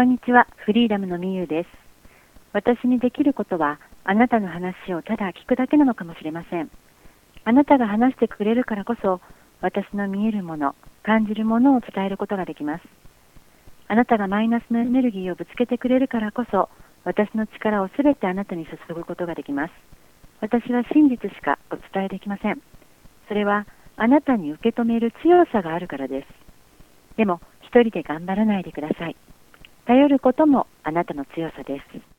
こんにちは、フリーダムのみゆです。私にできることは、あなたの話をただ聞くだけなのかもしれません。あなたが話してくれるからこそ、私の見えるもの、感じるものを伝えることができます。あなたがマイナスのエネルギーをぶつけてくれるからこそ、私の力をすべてあなたに注ぐことができます。私は真実しかお伝えできません。それは、あなたに受け止める強さがあるからです。でも、一人で頑張らないでください。頼ることもあなたの強さです。